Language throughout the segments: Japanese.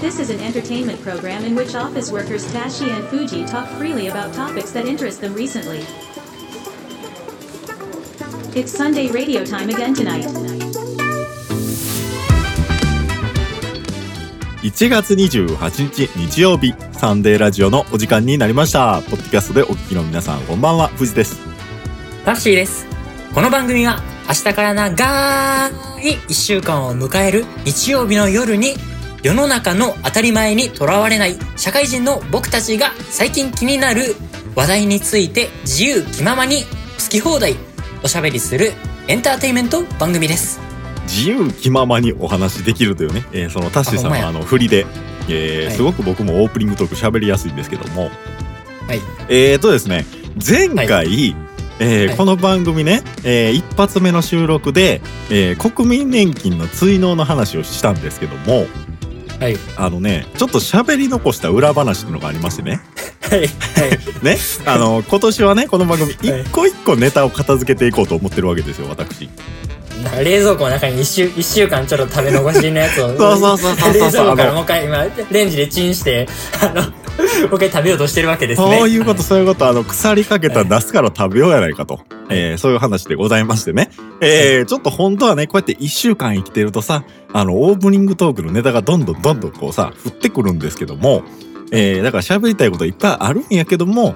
This is an entertainment program in which office workers Tashi and Fuji talk freely about topics that interest them recently. It's Sunday radio time again tonight. 1月28日日曜日サンデーラジオのお時間になりましたポッドキャストでお聞きの皆さんこんばんは藤ですタッシーです。この番組は明日から長い一週間を迎える日曜日の夜に世の中の当たり前にとらわれない社会人の僕たちが最近気になる話題について自由気ままに好き放題おしゃべりするエンターテインメント番組です。自由気ままにお話できるというね、えーそのタッシーさんあほんまや。はあの振りで、えーはい。すごく僕もオープニングトーク喋りやすいんですけども。はい。えーとですね前回、えーはい。この番組ね、えー一発目の収録で、えー国民年金の追納の話をしたんですけどもはい。あのねちょっと喋り残した裏話っていうのがありましてねはい。はい。ね、あの今年はねこの番組はい一個一個ネタを片付けていこうと思ってるわけですよ私。なんか冷蔵庫の中に一週、一週間ちょっと食べ残しのやつを。そうそうそうそう冷蔵庫からもう一回今、レンジでチンして、あの、もう一回食べようとしてるわけですね。そういうこと、はそういうこと、あの、腐りかけたナスから食べようやないかと。えーそういう話でございましてね。えーちょっと本当はね、こうやって一週間生きてるとさ、あの、オープニングトークのネタがどんどんどんどんこうさ、降ってくるんですけども、えーだから喋りたいこといっぱいあるんやけども、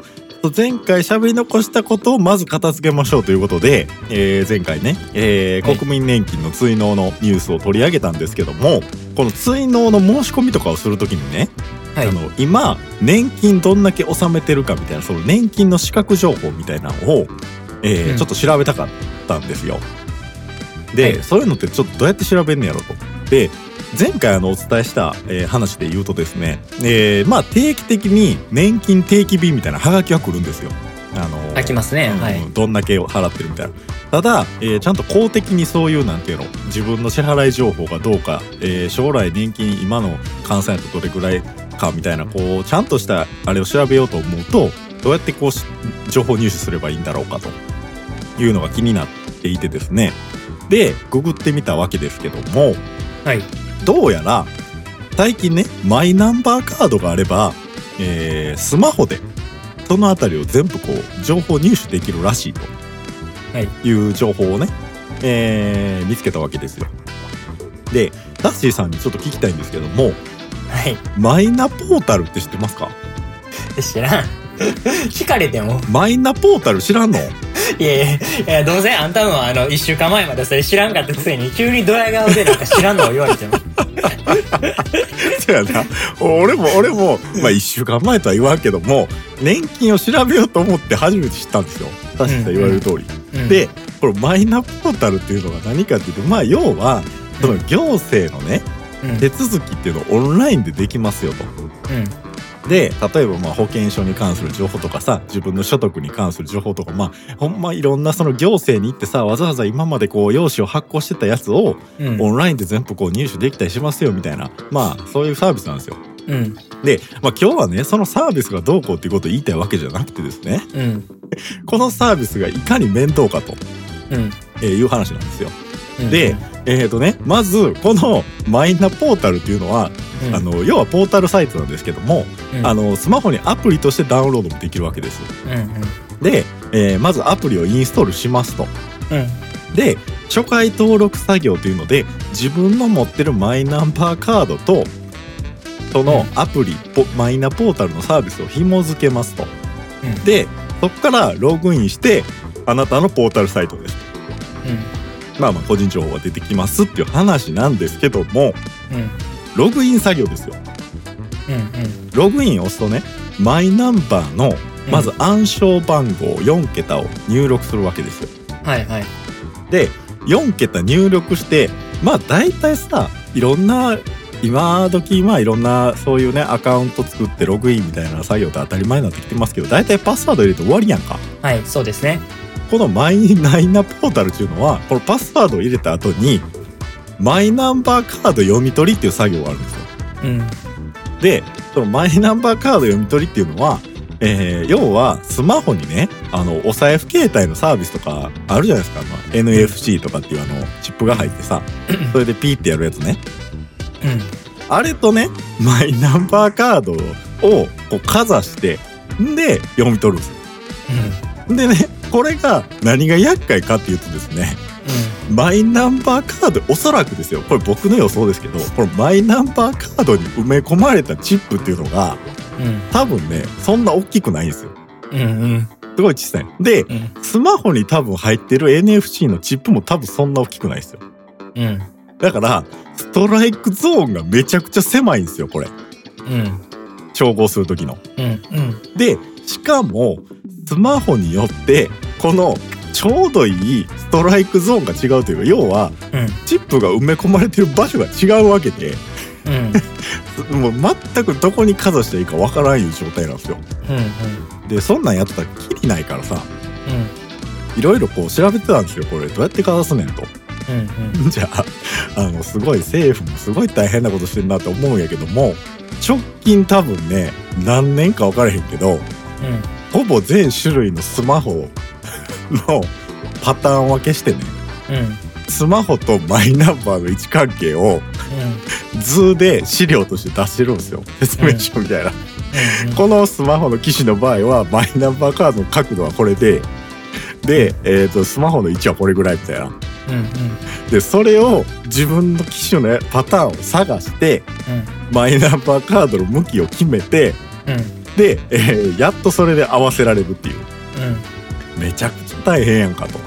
前回喋り残したことをまず片付けましょうということで、えー前回ね、えーはい国民年金の追納のニュースを取り上げたんですけども、この追納の申し込みとかをするときにね、はいあの今年金どんだけ納めてるかみたいなその年金の資格情報みたいなのを、えーうんちょっと調べたかったんですよ。で、はいそういうのってちょっとどうやって調べんねやろと。で前回あのお伝えした、えー話で言うとですね、えーまあ定期的に年金定期便みたいなハガキが来るんですよ。あのー飽きますね。うんはい。どんだけ払ってるみたいな。ただ、えーちゃんと公的にそういうなんていうの自分の支払い情報がどうか、えー将来年金今の換算やとどれぐらいかみたいなこうちゃんとしたあれを調べようと思うとどうやってこうし情報入手すればいいんだろうかというのが気になっていてですねでググってみたわけですけどもはい。どうやら最近ねマイナンバーカードがあれば、えースマホでそのあたりを全部こう情報入手できるらしいとはい。いう情報をね、えー見つけたわけですよ。でダッシーさんにちょっと聞きたいんですけどもはい。マイナポータルって知ってますか？知らん。聞かれても。マイナポータル知らんの？いやいや、いや、どうせあんたもあの、一週間前までそれ知らんかったくせに、急にドヤ顔でなんか知らんのを言われても。そうやな俺も俺も、まあ、1週間前とは言わんけども年金を調べようと思って初めて知ったんですよダッシーさん言われる通り。うん、でこのマイナポータルっていうのが何かっていうとまあ要はその行政のねうん、手続きっていうのをオンラインでできますよと。うん。で例えばまあ保険証に関する情報とかさ自分の所得に関する情報とかまあほんまいろんなその行政に行ってさわざわざ今までこう用紙を発行してたやつをうん。オンラインで全部こう入手できたりしますよみたいなまあそういうサービスなんですよ。うん。で、まあ、今日はねそのサービスがどうこうっていうことを言いたいわけじゃなくてですねうん。このサービスがいかに面倒かとうん。えーいう話なんですよ。うん。で、えーとね、まずこのマイナポータルっていうのは、うん、あの要はポータルサイトなんですけども、うん、あのスマホにアプリとしてダウンロードもできるわけです。うん。うん。で、えーまずアプリをインストールしますと。うん。で初回登録作業というので自分の持ってるマイナンバーカードとそのアプリ、ポマイナポータルのサービスを紐付けますと。うん。でそこからログインしてあなたのポータルサイトです。まあまあ個人情報が出てきますっていう話なんですけどもうん。うん。ログイン作業ですよ。うん。ログインを押すとねマイナンバーのまず暗証番号4桁を入力するわけですよ。うん。はいはい。で4桁入力してまあ大体さいろんな今時まあいろんなそういうねアカウント作ってログインみたいな作業って当たり前になってきてますけど大体パスワード入れて終わりやんか。はい、そうですね。このマイナイナポータルっていうのはこのパスワードを入れた後にマイナンバーカード読み取りっていう作業があるんですよ。うん。でそのマイナンバーカード読み取りっていうのは、えー要はスマホにねあのお財布携帯のサービスとかあるじゃないですか、まあ、NFC とかっていうあのチップが入ってさそれでピーってやるやつねうん。あれとねマイナンバーカードをこうかざしてんで読み取るんですよでねこれが何が厄介かっていうとですねマイナンバーカードおそらくですよ。これ僕の予想ですけどこのマイナンバーカードに埋め込まれたチップっていうのがうん。多分ねそんな大きくないんですよ。うんうん。すごい小さい。でうん。スマホに多分入ってる NFC のチップも多分そんな大きくないですよ。うん。だからストライクゾーンがめちゃくちゃ狭いんですよこれ。うん。照合する時の。うんうん。でしかもスマホによってこのちょうどいいストライクゾーンが違うというか要はうん。チップが埋め込まれてる場所が違うわけでうん。もう全くどこにかざしていいかわからんいう状態なんですよ。うんでそんなんやってたらきりないからさうん。いろいろこう調べてたんですよこれ。どうやってかざすねんと。うん じゃああのすごい政府もすごい大変なことしてるなって思うんやけども直近多分ね何年か分からへんけどうん。ほぼ全種類のスマホのパターン分けしてね。うん。スマホとマイナンバーの位置関係を図で資料として出してるんですよ。説明書みたいな、このスマホの機種の場合はマイナンバーカードの角度はこれでで、えー、とスマホの位置はこれぐらいみたいな。うんうん。でそれを自分の機種のパターンを探してマイナンバーカードの向きを決めてうんうん。で、えーやっとそれで合わせられるっていう。うん。めちゃくちゃ大変やんかと。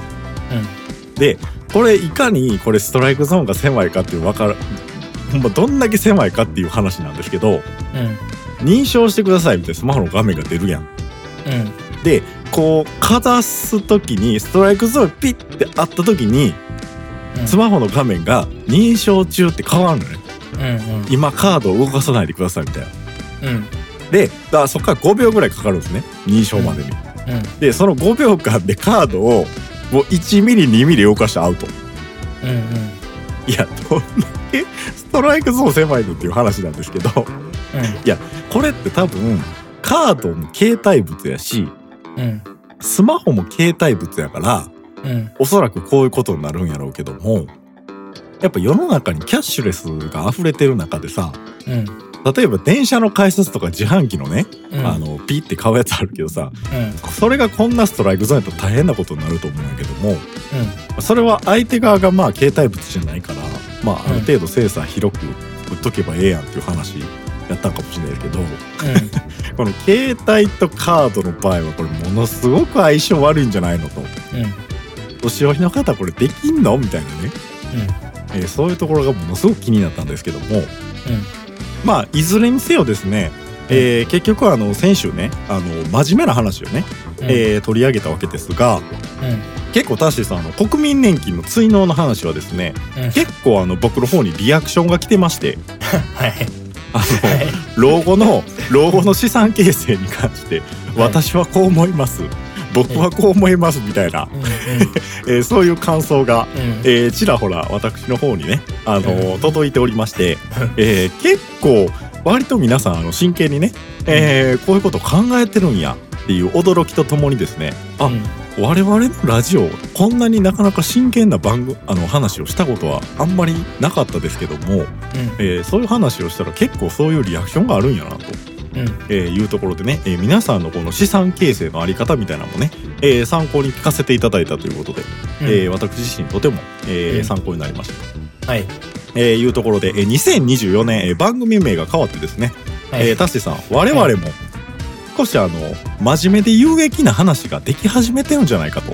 でこれいかにこれストライクゾーンが狭いかっていう分かるほんまどんだけ狭いかっていう話なんですけどうん認証してくださいみたいなスマホの画面が出るやん。うんでこうかざす時にストライクゾーンピッてあった時にうんスマホの画面が認証中って変わるのね。うんうん今カードを動かさないでくださいみたいな。うんでだからそこから5秒ぐらいかかるんですね認証までに。うん。でその5秒間でカードをもう1ミリ2ミリ動かしてアウト。うんうん。いやどんだけストライクゾーン狭いのっていう話なんですけど。これって多分カードも携帯物やしうんスマホも携帯物やからうん。おそらくこういうことになるんやろうけどもやっぱ世の中にキャッシュレスが溢れてる中でさうん例えば電車の改札とか自販機のね、うん。あのピッて買うやつあるけどさうん。それがこんなストライクゾーンやったら大変なことになると思うんやけどもうそれは相手側がまあ携帯物じゃないからまああるうん程度精査広く売っとけばええやんっていう話やったんかもしれないけどん。この携帯とカードの場合はこれものすごく相性悪いんじゃないのと。年寄りの方これできんのみたいなね、えーそういうところがものすごく気になったん。ですけどもまあいずれにせよですね、えー結局はあの先週ねあの真面目な話をね、うん。えー取り上げたわけですがうん。結構タッシーさんあの国民年金の追納の話はですねうん。結構あの僕の方にリアクションが来てまして はい。あの、はい。老後の老後の資産形成に関して私はこう思います僕はこう思いますみたいな、うん えーそういう感想が、うん。うんえーちらほら私の方にね、あのうん。届いておりまして、えー結構割と皆さんあの真剣にね、えーこういうこと考えてるんやっていう驚きとともにですねあ、うん。我々のラジオこんなになかなか真剣な番組あの話をしたことはあんまりなかったですけども、えーそういう話をしたら結構そういうリアクションがあるんやなと、うん。えーいうところでね、えー皆さんのこの資産形成のあり方みたいなのもね、えー参考に聞かせていただいたということで、うん。えー私自身とても、えーうん。参考になりました。はい。えーいうところで、えー2024年、えー番組名が変わってですね、はい。えータッシーさん我々も少しあの真面目で有益な話ができ始めてるんじゃないかと。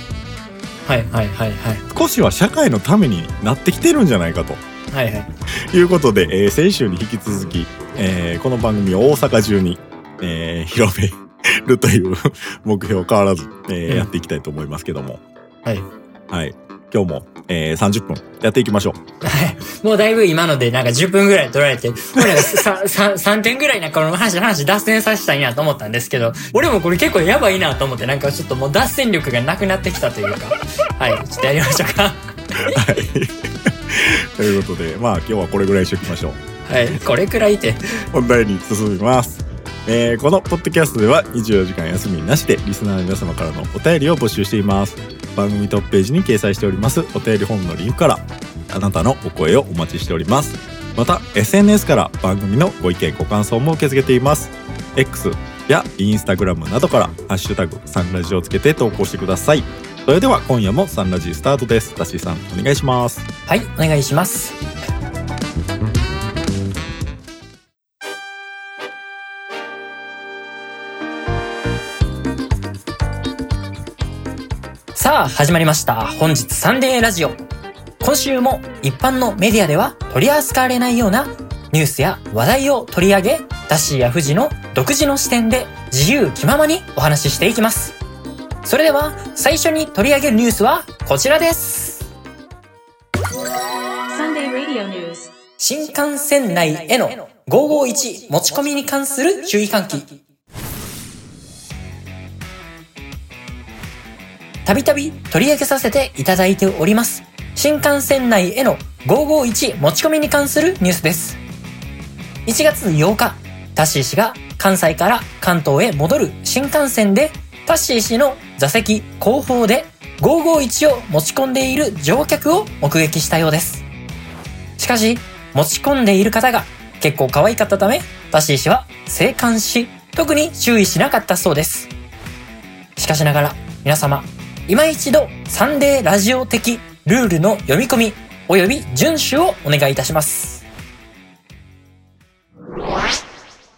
はいはいはいはい。少しは社会のためになってきてるんじゃないかと。はいはい。いうことで、えー先週に引き続き、えーこの番組を大阪中に、えー広めるという目標変わらず、えーうん。やっていきたいと思いますけども。はい。はい。今日も、えー30分やっていきましょう。はい。もうだいぶ今のでなんか10分ぐらい取られて、俺らさ さ3点ぐらいなんかこの話、話脱線させたいなと思ったんですけど、俺もこれ結構やばいなと思って、なんかちょっともう脱線力がなくなってきたというか、はい、ちょっとやりましょうか。はい。ということでまあ今日はこれぐらいにしておきましょうはい、これくらいって。本題に進みます。えーこのポッドキャストでは24時間休みなしでリスナーの皆様からのお便りを募集しています。番組トップページに掲載しておりますお便り本のリンクからあなたのお声をお待ちしております。また SNS から番組のご意見ご感想も受け付けています X やインスタグラムなどから「ハッシュタグサンラジ」をつけて投稿してくださいそれでは今夜もサンラジスタートですタッシーさんお願いしますはい、お願いします。さあ、始まりました。本日サンデーラジオ。今週も一般のメディアでは取り扱われないようなニュースや話題を取り上げ、ダッシーやフジの独自の視点で自由気ままにお話ししていきます。それでは、最初に取り上げるニュースはこちらです。新幹線内への551持ち込みに関する注意喚起。たびたび取り上げさせていただいております。新幹線内への551持ち込みに関するニュースです。1月8日、タッシー氏が関西から関東へ戻る新幹線で、タッシー氏の座席後方で551を持ち込んでいる乗客を目撃したようです。しかし、持ち込んでいる方が結構可愛かったため、タッシー氏は生還し、特に注意しなかったそうです。しかしながら、皆様、今一度サンデーラジオ的ルールの読み込み、及び遵守をお願いいたします。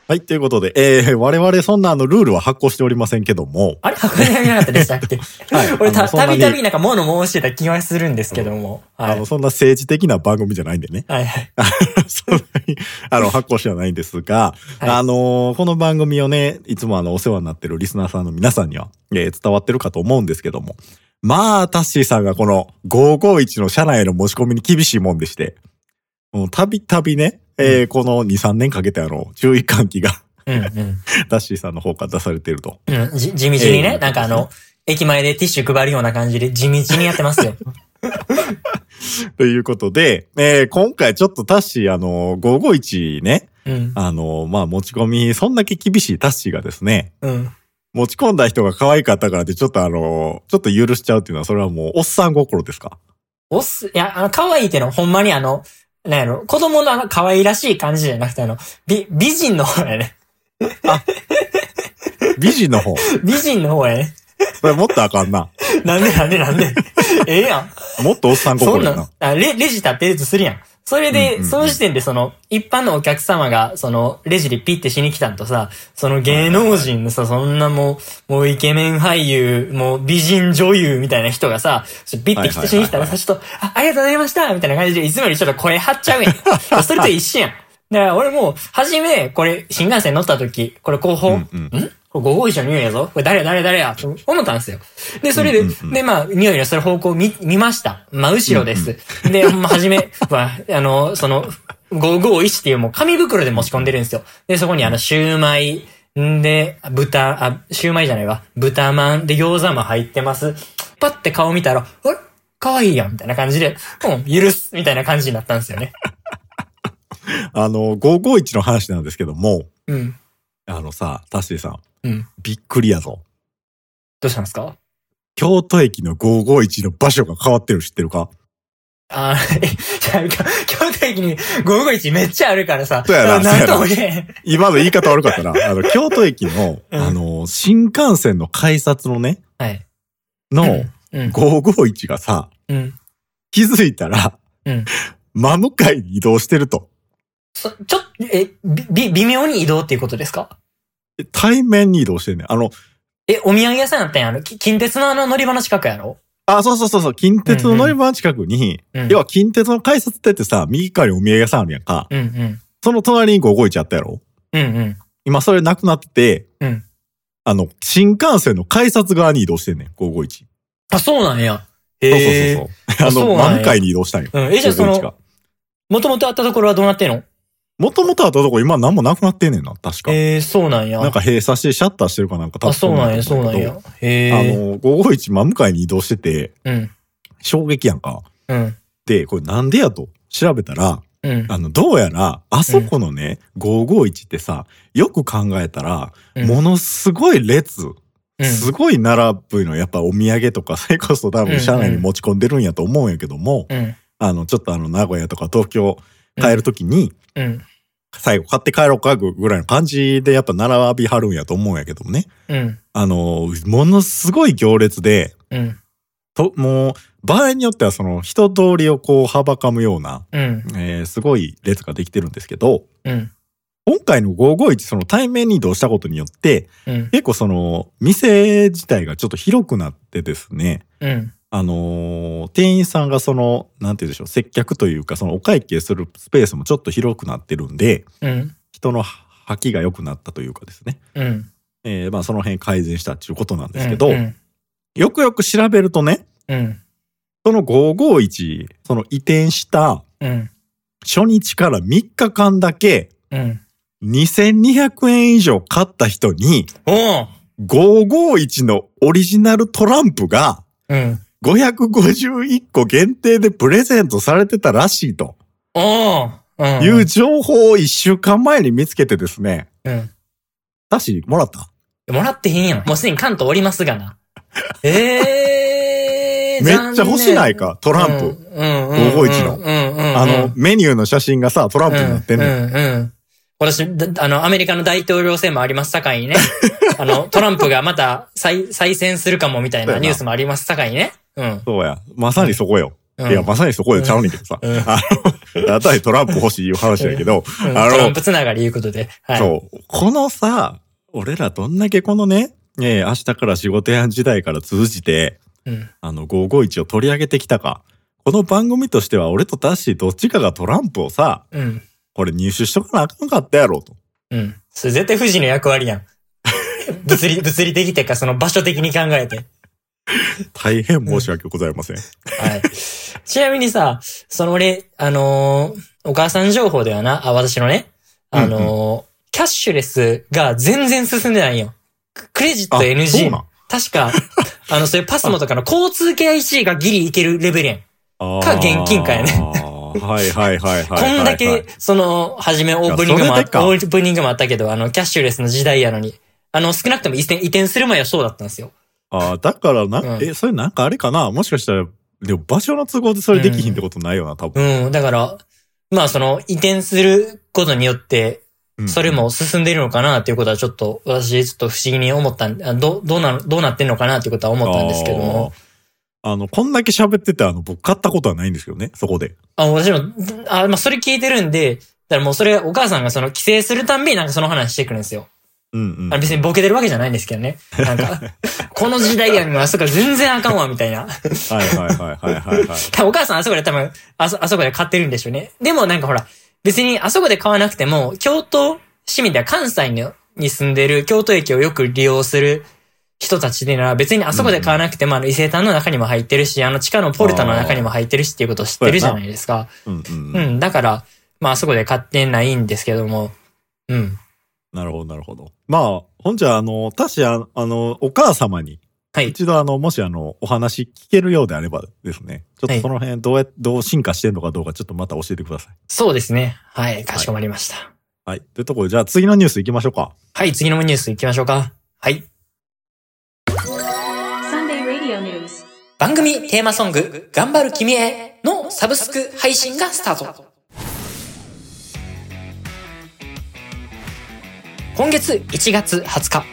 はいということで、えー、我々そんなあのルールは発行しておりませんけども。あれ？箱根なかったでしたっけ？はい。俺た、たびたびなんか物申してた気はするんですけども。はい。あの。そんな政治的な番組じゃないんでね。はいはい。そんなに、あの、発行してはないんですが、はい。あのーこの番組をね、いつもあの、お世話になってるリスナーさんの皆さんには、えー伝わってるかと思うんですけども、まあ、タッシーさんがこの551の社内への持ち込みに厳しいもんでして、たびたびね、えーこの2、3年かけてあの、注意喚起がうんうん。タッシーさんの方から出されていると。うん、じ、地道にえね、えなんかあの、駅前でティッシュ配るような感じで地道にやってますよ。ということで、えー今回ちょっとタッシーあの、551ね、うん。あの、まあ、持ち込み、そんだけ厳しいタッシーがですね、うん。持ち込んだ人が可愛かったからって、ちょっとあの、ちょっと許しちゃうっていうのは、それはもう、おっさん心ですか？おっす、いや、あの、可愛いってのはほんまにあの、なんやろ、子供のあの可愛らしい感じじゃなくてあの、美、美人の方やね。美人の方。美人の方やね。それもっとあかんな。なんでなんでなんで。ええやん。もっとおっさんそんなん心やな。、あレ、レジ立ってるとするやん。それで、その時点でその、一般のお客様が、その、レジでピッてしに来たんとさ、その芸能人のさ、そんなもう、もうイケメン俳優、もう美人女優みたいな人がさ、ピッて来てしに来たらさ、ちょっと、あ、ありがとうございましたみたいな感じで、いつもよりちょっと声張っちゃうやん。それと一緒やん。だから俺もう、初め、これ、新幹線乗った時、これ後方、うんうん？んこれ551の匂いやぞこれ誰や誰や誰やと思ったんですよ。で、それで、うんうんうんで、まあ、匂いのする方向を見、見ました。真後ろです。で、まあ、はじめは、あの、その、551っていうもう紙袋で持ち込んでるんですよ。で、そこにあの、シューマイ、んで、豚、あ、シューマイじゃないわ。豚まんで餃子も入ってます。パッて顔見たら、あれ？可愛いやんみたいな感じで、うん、許すみたいな感じになったんですよね。あの、551の話なんですけども、うん。あのさ、タッシーさん、うん。びっくりやぞ。どうしたんですか？京都駅の551の場所が変わってるの知ってるか？あーえ、じゃあ、京都駅に551めっちゃあるからさ。そうやななんともそう言え今の言い方悪かったな。あの、京都駅の、うんあの、新幹線の改札のね、ん。はい。のうん。551がさ、うん。気づいたら、うん。真向かいに移動してると。そ、ちょっと、え、び、び微妙に移動っていうことですか？対面に移動してんねん。あの、え、お土産屋さんやったんやあの、き近鉄のあの乗り場の近くやろ？あ、そうそうそうそう、近鉄の乗り場の近くに、うん。要は近鉄の改札ってってさ、右側にお土産屋さんあるやんか。うんうん。その隣に551あったやろ？うんうん。今それなくなってて、うんあの、新幹線の改札側に移動してんねん、551。あ、そうなんや。そうそうへそうそう。あの、そうなんや真向かいに移動したんよ。うん。え、じゃあそ551のが、もともとあったところはどうなってんの？もともとあったとこ今何もなくなってんねんな、確か。えー、そうなんや。なんか閉鎖してシャッターしてるかなんかあ、そうなんや、そうなんや。へあえ。の、551真向かいに移動してて、うん。衝撃やんか。うん。で、これなんでやと？調べたら、うん。あの、どうやら、あそこのね、551ってさ、よく考えたら、うんものすごい列、うんすごい並ぶの、やっぱお土産とか、それこそ多分車内に持ち込んでるんやと思うんやけども、うん。あの、ちょっとあの、名古屋とか東京帰るときに、うん。最後買って帰ろうかぐらいの感じでやっぱ並びはるんやと思うんやけどもね。うん。あの、ものすごい行列で、うん。と、もう、場合によってはその人通りをこう、はばかむような、うん。えーすごい列ができてるんですけど、うん。今回の551その対面に移動したことによって、うん。結構その、店自体がちょっと広くなってですね、うん。あのー店員さんがその、なんて言うんでしょう、接客というか、そのお会計するスペースもちょっと広くなってるんで、うん。人の吐きが良くなったというかですね。うん。えーまあその辺改善したっていうことなんですけど、うん。よくよく調べるとね、うん。その551、その移転したうん。初日から3日間だけうん。2200円以上買った人におう551のオリジナルトランプがうん。551個限定でプレゼントされてたらしいとおううん。いう情報を1週間前に見つけてですね、うん。だしもらった？もらってへんやん。もうすでに関東おりますがな。ええー。めっちゃ欲しないか？トランプ。うん。うん。うん。551のうん。うん。あの、メニューの写真がさ、トランプになってんねん。うん。うん。うん。私、だあの、アメリカの大統領選もありますさかいにね。あの、トランプがまた再、再選するかもみたいなニュースもありますさかいにね。うん。そうや。まさにそこよ。うんいや、まさにそこでちゃうねんけどさ。うんあの、あたりトランプ欲しいいう話だけど、うんあのトランプつながりいうことで。はい。そう。このさ、俺らどんだけこのね、えー明日から仕事やん時代から通じて、うん。あの、551を取り上げてきたか。この番組としては俺とタッシーどっちかがトランプをさ、うん。これ入手しとかなあかんかったやろと。うん。それ絶対富士の役割やん。物理、物理的っていうか、その場所的に考えて。大変申し訳ございません。はい。ちなみにさ、その俺、あのーお母さん情報ではな、あ、私のね、あのーキャッシュレスが全然進んでないんよ。ククレジットあ NG。確か、あの、そういうパスモとかの交通系 IC がギリいけるレベルやん。か現金かやねはいはいはいはいはい。こんだけ、その、はじめオープニングもオープニングもあったけど、あの、キャッシュレスの時代やのに、あの、少なくとも移転、移転する前はそうだったんですよ。ああ、だからな、うんえ、それなんかあれかな？もしかしたら、でも場所の都合でそれできひんってことないよな、多分。うん、だから、まあその、移転することによって、うんそれも進んでいるのかな？っていうことはちょっと、私ちょっと不思議に思ったんあどう、どうな、どうなってんのかな？っていうことは思ったんですけども。あー。あの、こんだけ喋ってて、あの、僕買ったことはないんですけどね、そこで。あ、私も、あ、まあそれ聞いてるんで、だからもうそれ、お母さんがその帰省するたんびになんかその話してくるんですよ。うんうん。あ別にボケてるわけじゃないんですけどね。なんか、この時代やんが、あそこ全然あかんわ、みたいな。はいはいはいはいはいはい。お母さんあそこで多分、あそ、あそこで買ってるんでしょうね。でもなんかほら、別にあそこで買わなくても、京都市民では関西にに住んでる京都駅をよく利用する人たちでなら別にあそこで買わなくても、あの伊勢丹の中にも入ってるし、あの地下のポルタの中にも入ってるしっていうことを知ってるじゃないですか。うんうんううん。ん、だから、まああそこで買ってないんですけども、うん。なるほどなるほど。まあ、ほんじゃ、あの、たし、ああの、お母様に、はい。一度あの、もしあの、お話聞けるようであればですね、ちょっとその辺どうや、どう進化してんのかどうかちょっとまた教えてください。そうですね。はい、かしこまりました。はい。というところで、じゃあ次のニュース行きましょうか。はい、次のニュース行きましょうか。はい。番組テーマソング、頑張る君へのサブスク配信がスタート。今月1月20日、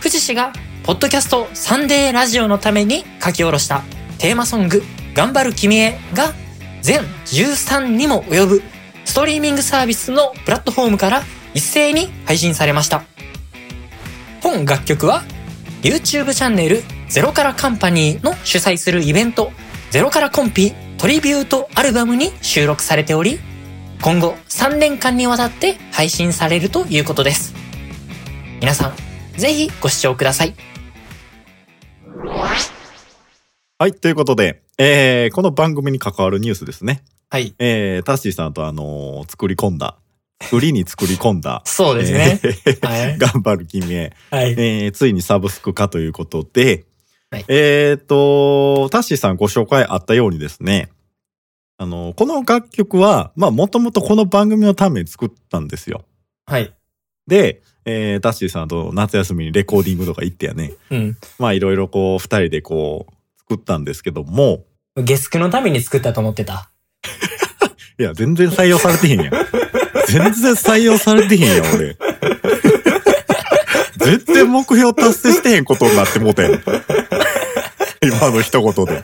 富士氏が、ポッドキャストサンデーラジオのために書き下ろしたテーマソング、頑張る君へが、全13にも及ぶストリーミングサービスのプラットフォームから一斉に配信されました。本楽曲は YouTube チャンネルゼロからカンパニーの主催するイベントゼロからコンピトリビュートアルバムに収録されており今後3年間にわたって配信されるということです皆さんぜひご視聴くださいはい。ということで、えー、この番組に関わるニュースですね。はいえー、タッシーさんとあのー作り込んだ、作りに作り込んだ、そうですね、えーはい 頑張る君へ、はいえーついにサブスク化ということで、はいえっ、と、タッシーさんご紹介あったようにですね、あの、この楽曲は、まあ、もともとこの番組のために作ったんですよ。はいで、えータッシーさんと夏休みにレコーディングとか行ってやね、うんまあ、いろいろこう、二人でこう、作ったんですけども、ゲスクのために作ったと思ってた いや、全然採用されてへんやん。全然採用されてへんやん、俺。全然目標達成してへんことになってもうたやん。今の一言で。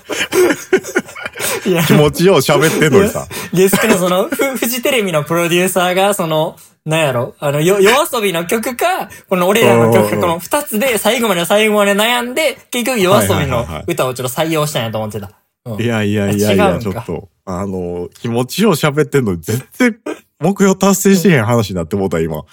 気持ちよう喋ってんのにさ。ゲストのその、フフジテレビのプロデューサーが、その、なんやろ？あの、よ、夜遊びの曲か、この俺らの曲か、うんこの二つで最後まで最後まで悩んで、結局夜遊びの歌をちょっと採用したんやと思ってた。うん。いやいやいやいや、ちょっと、あの、気持ちよう喋ってんのに全然目標達成してへん話になってもうた、今。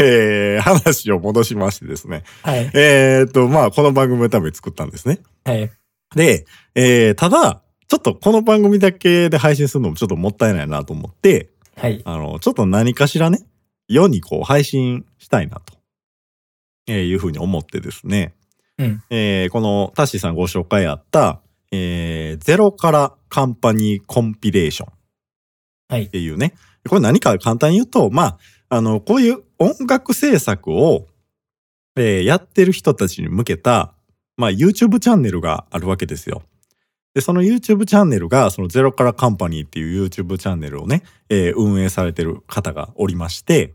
えー、話を戻しましてですね。はい。えーっと、まあ、この番組のために作ったんですね。はい。で、えー、ただ、ちょっとこの番組だけで配信するのもちょっともったいないなと思って、はい。あの、ちょっと何かしらね、世にこう配信したいなと、えーいうふうに思ってですね、うんえーこのタッシーさんご紹介あった、えーゼロからカンパニーコンピレーションっはい。ていうね、これ何か簡単に言うと、まあ、あの、こういう音楽制作を、えーやってる人たちに向けた、まあ、YouTube チャンネルがあるわけですよ。で、その YouTube チャンネルが、そのゼロからカンパニーっていう YouTube チャンネルをね、えー運営されてる方がおりまして、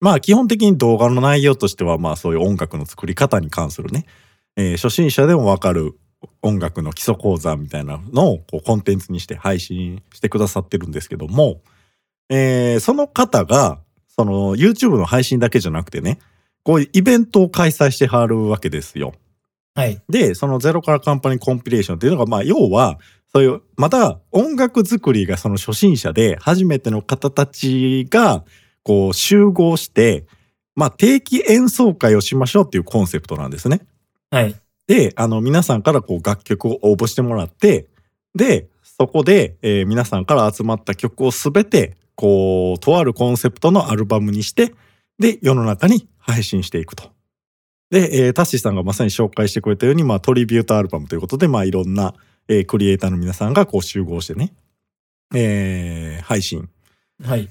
まあ基本的に動画の内容としてはまあそういう音楽の作り方に関するね、えー初心者でもわかる音楽の基礎講座みたいなのをこうコンテンツにして配信してくださってるんですけども、えーその方が、その YouTube の配信だけじゃなくてね、こういうイベントを開催してはるわけですよ。はい。で、そのゼロからカンパニーコンピレーションっていうのが、まあ、要は、そういう、また音楽作りがその初心者で初めての方たちが、こう集合して、まあ、定期演奏会をしましょうっていうコンセプトなんですね。はい。で、あの、皆さんからこう楽曲を応募してもらって、で、そこで、えー皆さんから集まった曲をすべて、こう、とあるコンセプトのアルバムにして、で、世の中に配信していくと。で、えータッシーさんがまさに紹介してくれたように、まあ、トリビュートアルバムということで、まあ、いろんな、えークリエイターの皆さんがこう集合してね、えー配信はい。っ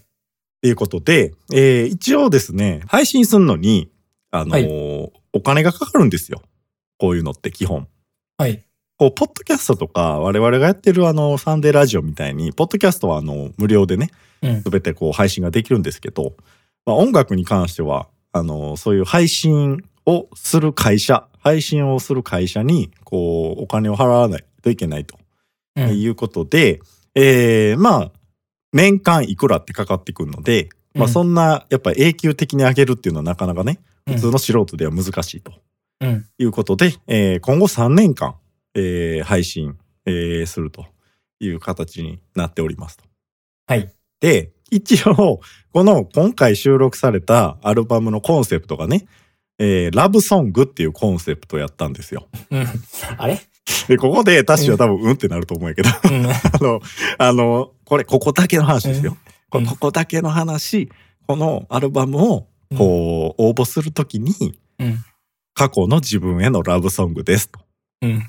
ていうことで、えー一応ですね、配信するのに、あのーはお金がかかるんですよ。こういうのって基本。はい。こう、ポッドキャストとか、我々がやってるあの、サンデーラジオみたいに、ポッドキャストはあの、無料でね、うん。すべてこう、配信ができるんですけど、まあ、音楽に関しては、あの、そういう配信をする会社、配信をする会社に、こう、お金を払わないといけないとうん。いうことで、えーまあ、年間いくらってかかってくるので、まあ、うんそんな、やっぱ永久的に上げるっていうのはなかなかね、うん普通の素人では難しいと。うん。いうことで、えー今後3年間、えー配信、えーするという形になっておりますと。はい。で、一応、この今回収録されたアルバムのコンセプトがね、えーラブソングっていうコンセプトやったんですよ。うん。あれ？で、ここでタッシーは多分うんってなると思うけど、うん。あの、あの、これ、ここだけの話ですよ。こうんここだけの話、このアルバムを、こう、応募するときに、うん。過去の自分へのラブソングですと。うん。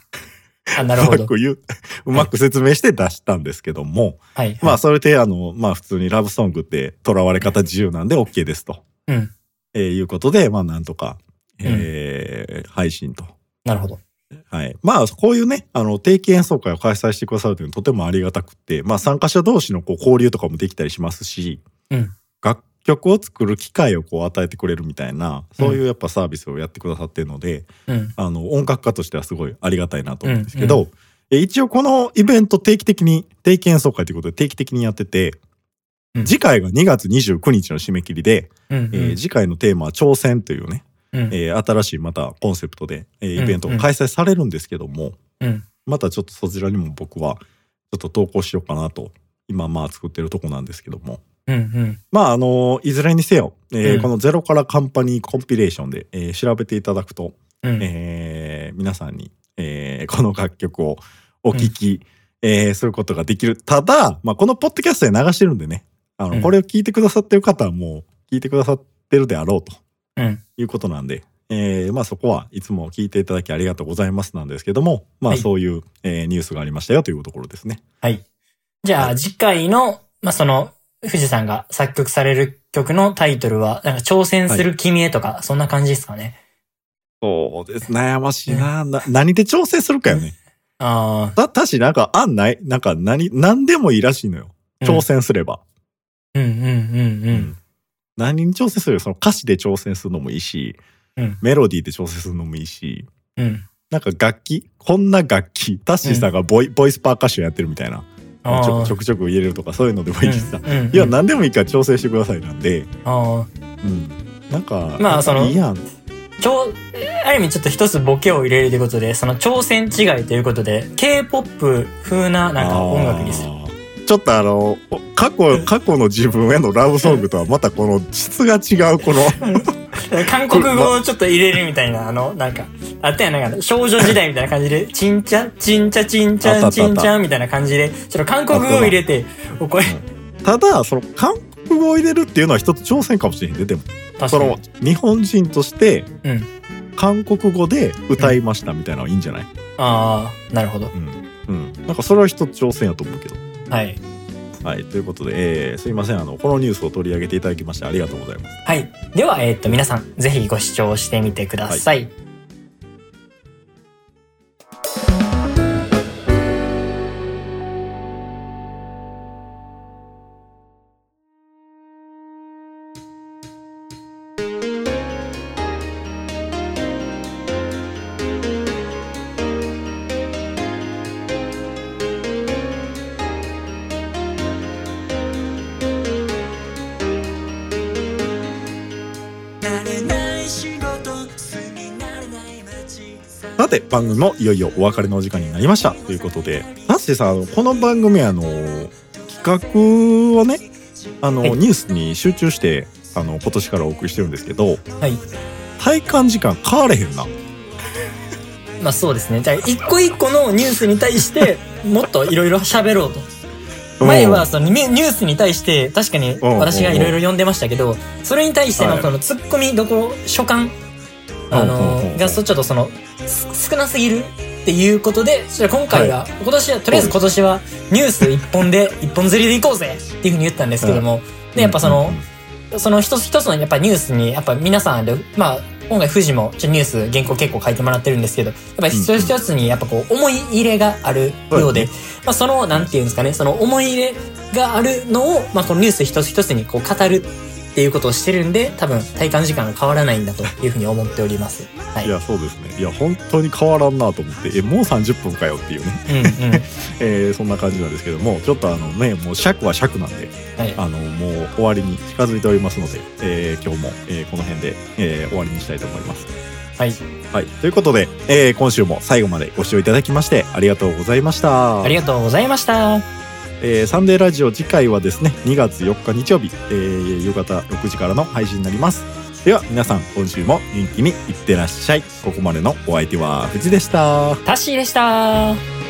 あ、なるうほど。まく言う、うまく説明して出したんですけども、はい。まあ、それで、あの、まあ、普通にラブソングって囚われ方自由なんで OK ですと。うん。えーいうことで、まあ、なんとか、えー配信と。なるほど。はい。まあ、こういうね、あの、定期演奏会を開催してくださるというのはとてもありがたくって、まあ、参加者同士のこう交流とかもできたりしますし、うん楽曲を作る機会をこう与えてくれるみたいな、そういうやっぱサービスをやってくださってるので、うん。あの、音楽家としてはすごいありがたいなと思うんですけど、うんうえ一応このイベント定期的に、定期演奏会ということで定期的にやってて、うん次回が2月29日の締め切りで、うん。えー次回のテーマは挑戦というね、うん。えー新しいまたコンセプトで、えーうんイベントが開催されるんですけども、うん。またちょっとそちらにも僕はちょっと投稿しようかなと、今まあ作ってるとこなんですけども。うん。うん。まああのいずれにせよ、えーうんこのゼロからカンパニーコンピレーションで、えー調べていただくと、うん。えー皆さんに、えーこの楽曲をお聴き、えーすることができる。ただ、まあ、このポッドキャストで流してるんでね、あの、うんこれを聞いてくださってる方はもう聞いてくださってるであろうとうん。いうことなんで、えーまあそこはいつも聞いていただきありがとうございますなんですけども、まあはいそういう、えーニュースがありましたよというところですね。はい。じゃあ、はい次回の、まあ、その、富士さんが作曲される曲のタイトルは、なんか挑戦する君へとか、そんな感じですかね。そうです。悩ましいな。な何で調整するかよね。あた、たしなんか案ないなんか何、何でもいいらしいのよ。あ。挑戦すれば。うんうんうんうん。何に挑戦するその歌詞で挑戦するのもいいし、うんメロディーで挑戦するのもいいし、うん。なんか楽器？こんな楽器？タッシーさんがボイ,、ボイスパーカッションやってるみたいな。あちょあ。ちょくちょく入れるとかそういうのでもいいしさ。うんうんうんいや、何でもいいから挑戦してくださいなんで、ああ。うん。なんか、まあそのいいやん。ちょある意味ちょっと一つボケを入れるということで、その挑戦違いということで、K-POP 風ななんか音楽にする。ちょっとあの、お過去、過去の自分へのラブソングとはまたこの質が違うこの、韓国語をちょっと入れるみたいな、あの、なんか、あったやんなんか、少女時代みたいな感じで、チンチャ、チンチャ、チンチャン、あったあったチンチャンみたいな感じで、ちょっと韓国語を入れて、これ、ただ、その韓国語を入れるっていうのは一つ挑戦かもしれへんで、でも。その、日本人としてうん。韓国語で歌いましたみたいなのはいいんじゃない？ああ、なるほど。うん。うん。なんかそれは一つ挑戦やと思うけど。はい。はい。ということで、えー、すいません。あの、このニュースを取り上げていただきましてありがとうございます。はい。では、えっ、と、皆さん、ぜひご視聴してみてください。さて、番組もいよいよお別れのお時間になりました。ということで、なしてさ、この番組あの、企画をね、あの、はいニュースに集中して、あの、今年からお送りしてるんですけど、はい。体感時間変われへんな。まあそうですね。じゃあ、一個一個のニュースに対して、もっといろいろ喋ろうと。前はそのニニュースに対して確かにうん私がいろいろ読んでましたけどそれに対してはいのそのツッコミどころ所感あうんうんうんう。んのがそちょっとそのす少なすぎるっていうことで今回は今年はとりあえず今年はニュース一本で一本釣りでいこうぜっていうふうに言ったんですけどもでやっぱそのその一つ一つのやっぱニュースにやっぱ皆さんでまあ今回富士もちょニュース原稿結構書いてもらってるんですけどやっぱ一つ一つにやっぱこう思い入れがあるようで、まあ、そのなんていうんですかねその思い入れがあるのを、まあ、このニュース一つ一つにこう語るっていうことをしてるんで多分体感時間が変わらないんだというふうに思っております。はい。いや、そうですね。いや、本当に変わらんなと思って、え、もう30分かよっていうね、うんうん。えーそんな感じなんですけども、ちょっとあのね、もう尺は尺なんで、はい。あの、もう終わりに近づいておりますので、えー今日も、えーこの辺で、えー終わりにしたいと思います。はい。はい。ということで、えー今週も最後までご視聴いただきまして、ありがとうございました。ありがとうございました。えーサンデーラジオ次回はですね2月4日日曜日、えー夕方6時からの配信になります。では皆さん今週も元気にいってらっしゃい。ここまでのお相手は藤でした。タッシーでした。